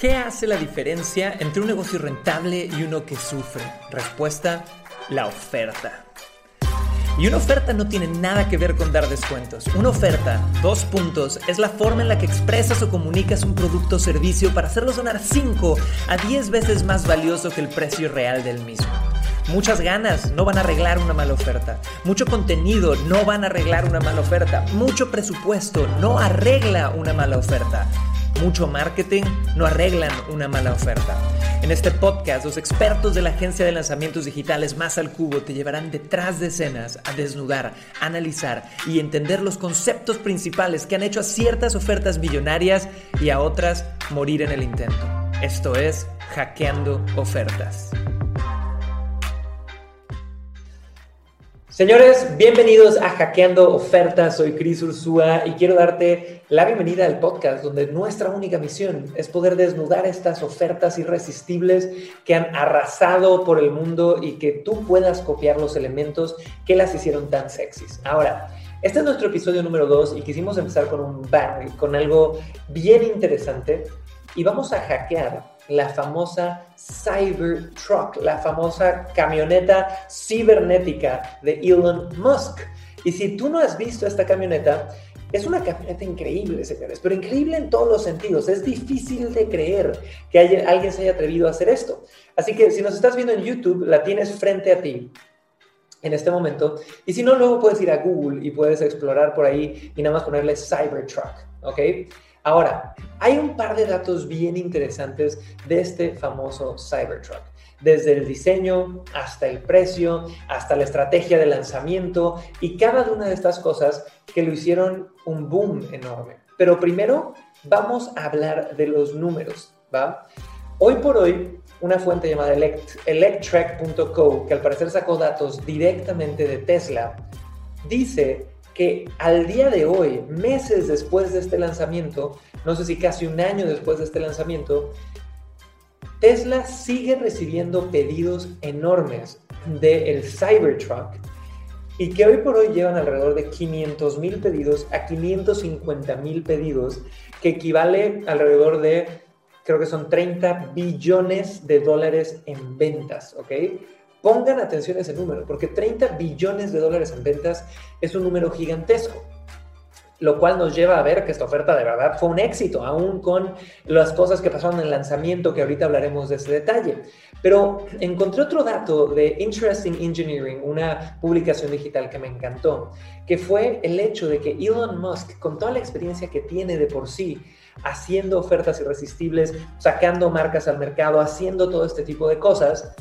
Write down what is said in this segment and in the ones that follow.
¿Qué hace la diferencia entre un negocio rentable y uno que sufre? Respuesta, la oferta. Y una oferta no tiene nada que ver con dar descuentos. Una oferta, dos puntos, es la forma en la que expresas o comunicas un producto o servicio para hacerlo sonar 5 a 10 veces más valioso que el precio real del mismo. Muchas ganas no van a arreglar una mala oferta. Mucho contenido no van a arreglar una mala oferta. Mucho presupuesto no arregla una mala oferta mucho marketing no arreglan una mala oferta. En este podcast, los expertos de la agencia de lanzamientos digitales Más al Cubo te llevarán detrás de escenas a desnudar, analizar y entender los conceptos principales que han hecho a ciertas ofertas millonarias y a otras morir en el intento. Esto es Hackeando Ofertas. Señores, bienvenidos a Hackeando Ofertas. Soy Cris Ursúa y quiero darte la bienvenida al podcast donde nuestra única misión es poder desnudar estas ofertas irresistibles que han arrasado por el mundo y que tú puedas copiar los elementos que las hicieron tan sexys. Ahora, este es nuestro episodio número 2 y quisimos empezar con un bang, con algo bien interesante y vamos a hackear la famosa Cybertruck, la famosa camioneta cibernética de Elon Musk. Y si tú no has visto esta camioneta, es una camioneta increíble, señores, pero increíble en todos los sentidos. Es difícil de creer que alguien se haya atrevido a hacer esto. Así que si nos estás viendo en YouTube, la tienes frente a ti en este momento. Y si no, luego puedes ir a Google y puedes explorar por ahí y nada más ponerle Cybertruck, ¿ok? Ahora, hay un par de datos bien interesantes de este famoso Cybertruck. Desde el diseño hasta el precio, hasta la estrategia de lanzamiento y cada una de estas cosas que lo hicieron un boom enorme. Pero primero vamos a hablar de los números. Hoy por hoy, una fuente llamada Electrek.co, que al parecer sacó datos directamente de Tesla, dice que al día de hoy, meses después de este lanzamiento, no sé si casi un año después de este lanzamiento, Tesla sigue recibiendo pedidos enormes del Cybertruck y que hoy por hoy llevan alrededor de 500 mil pedidos a 550 mil pedidos, que equivale alrededor de, creo que son 30 billones de dólares en ventas, ¿ok? Pongan atención a ese número, porque 30 billones de dólares en ventas es un número gigantesco. Lo cual nos lleva a ver que esta oferta de verdad fue un éxito, aún con las cosas que pasaron en el lanzamiento, que ahorita hablaremos de ese detalle. Pero encontré otro dato de Interesting Engineering, una publicación digital que me encantó, que fue el hecho de que Elon Musk, con toda la experiencia que tiene de por sí, haciendo ofertas irresistibles, sacando marcas al mercado, haciendo todo este tipo de cosas,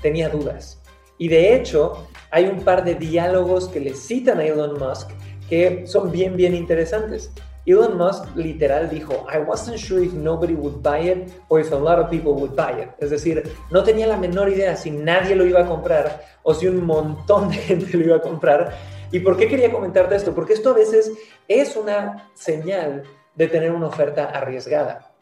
tenía dudas. Y de hecho, hay un par de diálogos que le citan a Elon Musk que son bien, bien interesantes. Elon Musk literal dijo, I wasn't sure if nobody would buy it or if a lot of people would buy it. Es decir, no tenía la menor idea si nadie lo iba a comprar o si un montón de gente lo iba a comprar. ¿Y por qué quería comentarte esto? Porque esto a veces es una señal de tener una oferta arriesgada.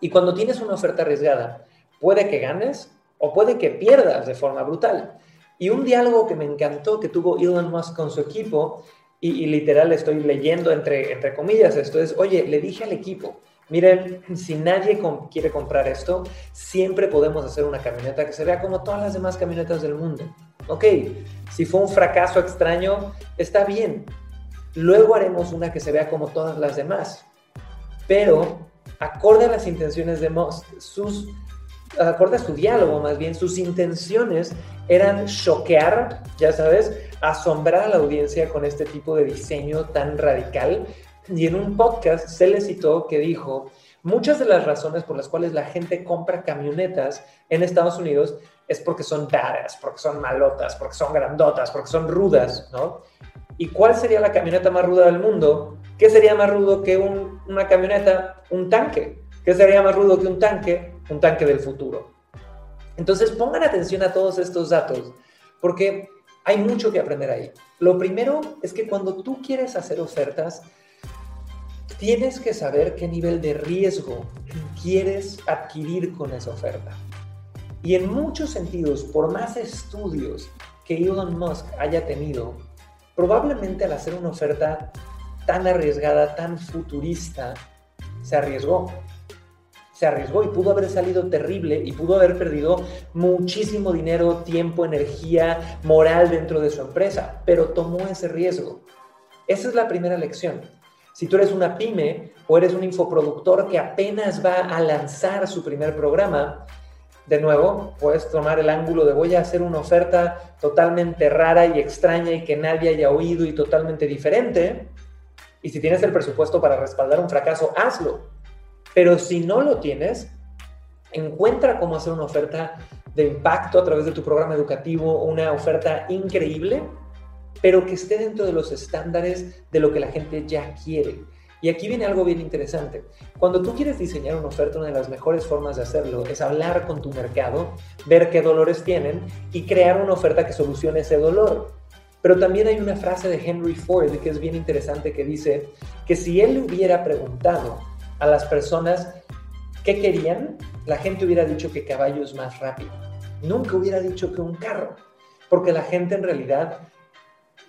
Y cuando tienes una oferta arriesgada, puede que ganes o puede que pierdas de forma brutal. Y un diálogo que me encantó que tuvo Elon Musk con su equipo, y, literal estoy leyendo entre, entre comillas esto, es, oye, le dije al equipo, miren, si nadie quiere comprar esto, siempre podemos hacer una camioneta que se vea como todas las demás camionetas del mundo. Ok, si fue un fracaso extraño, está bien. Luego haremos una que se vea como todas las demás. Pero, acorde a las intenciones de Musk, sus acorde a su diálogo más bien, sus intenciones eran choquear, ya sabes, asombrar a la audiencia con este tipo de diseño tan radical. Y en un podcast se le citó que dijo, muchas de las razones por las cuales la gente compra camionetas en Estados Unidos es porque son badass, porque son malotas, porque son grandotas, porque son rudas, ¿no? ¿Y cuál sería la camioneta más ruda del mundo? ¿Qué sería más rudo que una camioneta? Un tanque. ¿Qué sería más rudo que un tanque? Un tanque del futuro. Entonces pongan atención a todos estos datos, porque hay mucho que aprender ahí. Lo primero es que cuando tú quieres hacer ofertas, tienes que saber qué nivel de riesgo quieres adquirir con esa oferta. Y en muchos sentidos, por más estudios que Elon Musk haya tenido, probablemente al hacer una oferta tan arriesgada, tan futurista, se arriesgó se arriesgó y pudo haber salido terrible y pudo haber perdido muchísimo dinero, tiempo, energía, moral dentro de su empresa, pero tomó ese riesgo. Esa es la primera lección. Si tú eres una pyme o eres un infoproductor que apenas va a lanzar su primer programa, de nuevo, puedes tomar el ángulo de voy a hacer una oferta totalmente rara y extraña y que nadie haya oído y totalmente diferente. Y si tienes el presupuesto para respaldar un fracaso, hazlo. Pero si no lo tienes, encuentra cómo hacer una oferta de impacto a través de tu programa educativo, una oferta increíble, pero que esté dentro de los estándares de lo que la gente ya quiere. Y aquí viene algo bien interesante. Cuando tú quieres diseñar una oferta, una de las mejores formas de hacerlo es hablar con tu mercado, ver qué dolores tienen y crear una oferta que solucione ese dolor. Pero también hay una frase de Henry Ford que es bien interesante que dice que si él hubiera preguntado a las personas qué querían, la gente hubiera dicho que caballos más rápido. Nunca hubiera dicho que un carro, porque la gente en realidad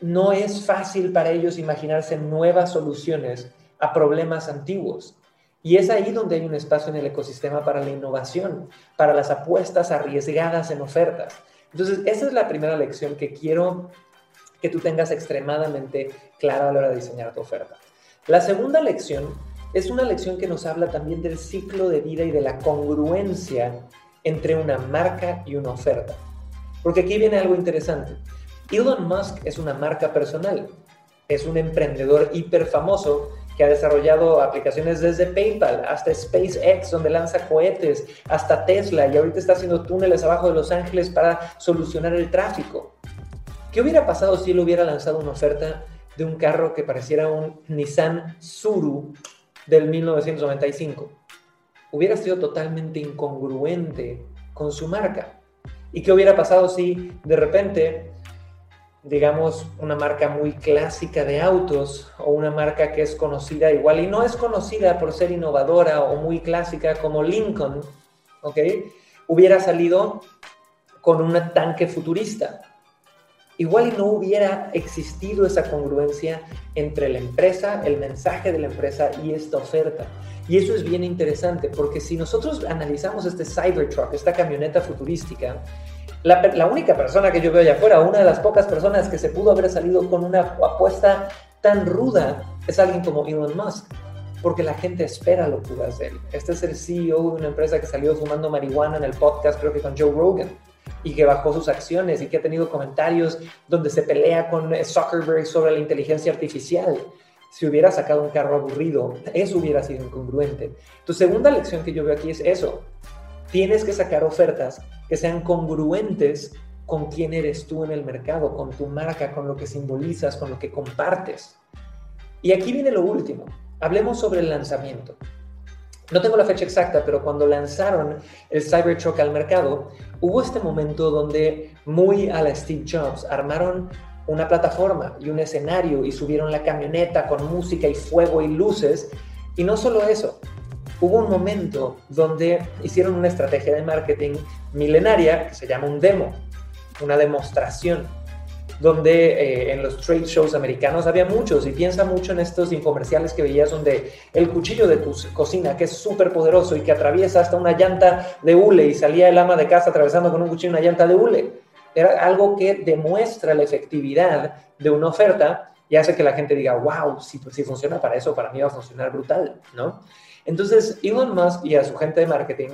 no es fácil para ellos imaginarse nuevas soluciones a problemas antiguos. Y es ahí donde hay un espacio en el ecosistema para la innovación, para las apuestas arriesgadas en ofertas. Entonces, esa es la primera lección que quiero que tú tengas extremadamente clara a la hora de diseñar tu oferta. La segunda lección es una lección que nos habla también del ciclo de vida y de la congruencia entre una marca y una oferta. Porque aquí viene algo interesante. Elon Musk es una marca personal, es un emprendedor hiper famoso que ha desarrollado aplicaciones desde PayPal hasta SpaceX, donde lanza cohetes, hasta Tesla, y ahorita está haciendo túneles abajo de Los Ángeles para solucionar el tráfico. ¿Qué hubiera pasado si él hubiera lanzado una oferta de un carro que pareciera un Nissan Suru del 1995. Hubiera sido totalmente incongruente con su marca. ¿Y qué hubiera pasado si de repente, digamos, una marca muy clásica de autos o una marca que es conocida igual y no es conocida por ser innovadora o muy clásica como Lincoln, ¿ok? Hubiera salido con un tanque futurista igual y no hubiera existido esa congruencia entre la empresa, el mensaje de la empresa y esta oferta. Y eso es bien interesante, porque si nosotros analizamos este Cybertruck, esta camioneta futurística, la, única persona que yo veo allá afuera, una de las pocas personas que se pudo haber salido con una apuesta tan ruda, es alguien como Elon Musk porque la gente espera locuras de él. Este es el CEO de una empresa que salió fumando marihuana en el podcast, creo que con Joe Rogan y que bajó sus acciones y que ha tenido comentarios donde se pelea con Zuckerberg sobre la inteligencia artificial. Si hubiera sacado un carro aburrido, eso hubiera sido incongruente. Tu segunda lección que yo veo aquí es eso. Tienes que sacar ofertas que sean congruentes con quién eres tú en el mercado, con tu marca, con lo que simbolizas, con lo que compartes. Y aquí viene lo último. Hablemos sobre el lanzamiento. No tengo la fecha exacta, pero cuando lanzaron el Cybertruck al mercado, hubo este momento donde, muy a la Steve Jobs, armaron una plataforma y un escenario y subieron la camioneta con música y fuego y luces. Y no solo eso, hubo un momento donde hicieron una estrategia de marketing milenaria que se llama un demo, una demostración donde eh, en los trade shows americanos había muchos, y piensa mucho en estos infomerciales que veías donde el cuchillo de tu cocina, que es súper poderoso y que atraviesa hasta una llanta de hule y salía el ama de casa atravesando con un cuchillo una llanta de hule. Era algo que demuestra la efectividad de una oferta y hace que la gente diga, wow, si, si funciona para eso, para mí va a funcionar brutal, ¿no? Entonces, Elon Musk y a su gente de marketing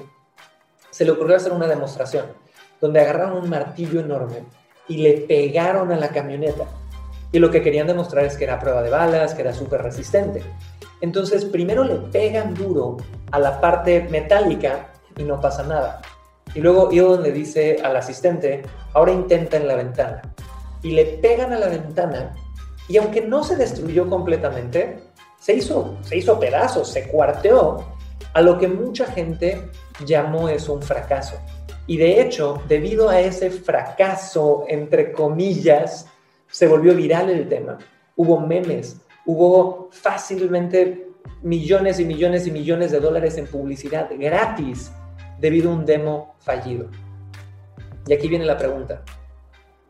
se le ocurrió hacer una demostración donde agarraron un martillo enorme y le pegaron a la camioneta. Y lo que querían demostrar es que era prueba de balas, que era súper resistente. Entonces, primero le pegan duro a la parte metálica y no pasa nada. Y luego Elon le dice al asistente, ahora intenta en la ventana. Y le pegan a la ventana y aunque no se destruyó completamente, se hizo, se hizo pedazos, se cuarteó, a lo que mucha gente llamó eso un fracaso. Y de hecho, debido a ese fracaso, entre comillas, se volvió viral el tema. Hubo memes, hubo fácilmente millones y millones y millones de dólares en publicidad gratis debido a un demo fallido. Y aquí viene la pregunta.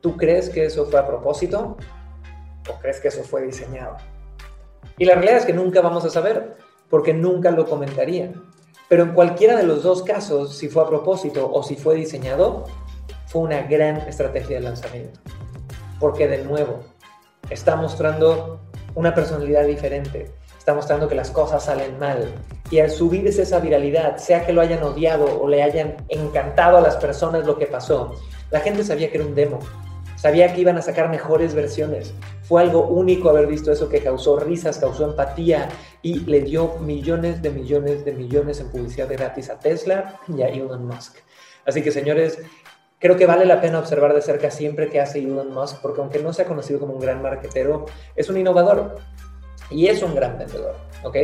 ¿Tú crees que eso fue a propósito o crees que eso fue diseñado? Y la realidad es que nunca vamos a saber, porque nunca lo comentarían. Pero en cualquiera de los dos casos, si fue a propósito o si fue diseñado, fue una gran estrategia de lanzamiento. Porque de nuevo, está mostrando una personalidad diferente, está mostrando que las cosas salen mal. Y al subir esa viralidad, sea que lo hayan odiado o le hayan encantado a las personas lo que pasó, la gente sabía que era un demo, sabía que iban a sacar mejores versiones. Fue algo único haber visto eso que causó risas, causó empatía y le dio millones de millones de millones en publicidad gratis a Tesla y a Elon Musk. Así que señores, Creo que vale la pena observar de cerca siempre que hace Elon Musk, porque aunque no sea conocido como un gran marketero, es un innovador y es un gran vendedor, ¿ok?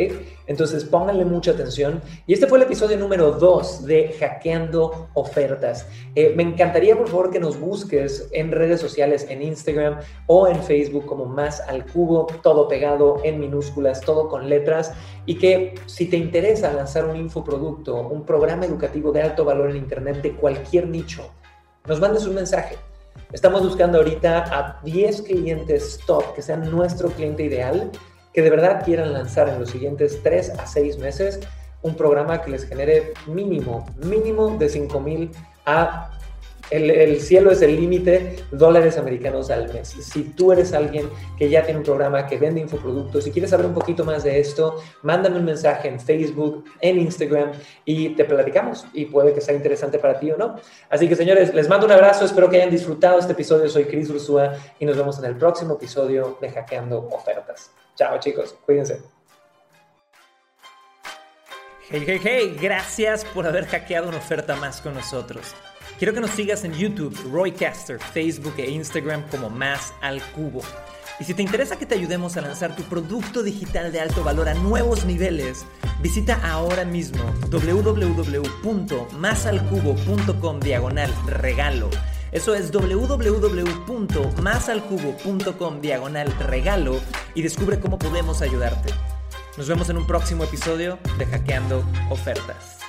Entonces pónganle mucha atención. Y este fue el episodio número 2 de Hackeando Ofertas. Eh, me encantaría, por favor, que nos busques en redes sociales, en Instagram o en Facebook como Más al Cubo, todo pegado en minúsculas, todo con letras. Y que si te interesa lanzar un infoproducto, un programa educativo de alto valor en Internet de cualquier nicho, nos mandes un mensaje. Estamos buscando ahorita a 10 clientes top que sean nuestro cliente ideal, que de verdad quieran lanzar en los siguientes 3 a 6 meses un programa que les genere mínimo, mínimo de 5 mil a el, cielo es el límite, dólares americanos al mes. Si tú eres alguien que ya tiene un programa que vende infoproductos y quieres saber un poquito más de esto, mándame un mensaje en Facebook, en Instagram y te platicamos y puede que sea interesante para ti o no. Así que señores, les mando un abrazo, espero que hayan disfrutado este episodio. Soy Cris Ursúa y nos vemos en el próximo episodio de Hackeando Ofertas. Chao chicos, cuídense. Hey, hey, hey, gracias por haber hackeado una oferta más con nosotros. Quiero que nos sigas en YouTube, Roycaster, Facebook e Instagram como Más al Cubo. Y si te interesa que te ayudemos a lanzar tu producto digital de alto valor a nuevos niveles, visita ahora mismo www.masalcubo.com diagonal regalo. Eso es www.masalcubo.com diagonal regalo y descubre cómo podemos ayudarte. Nos vemos en un próximo episodio de Hackeando Ofertas.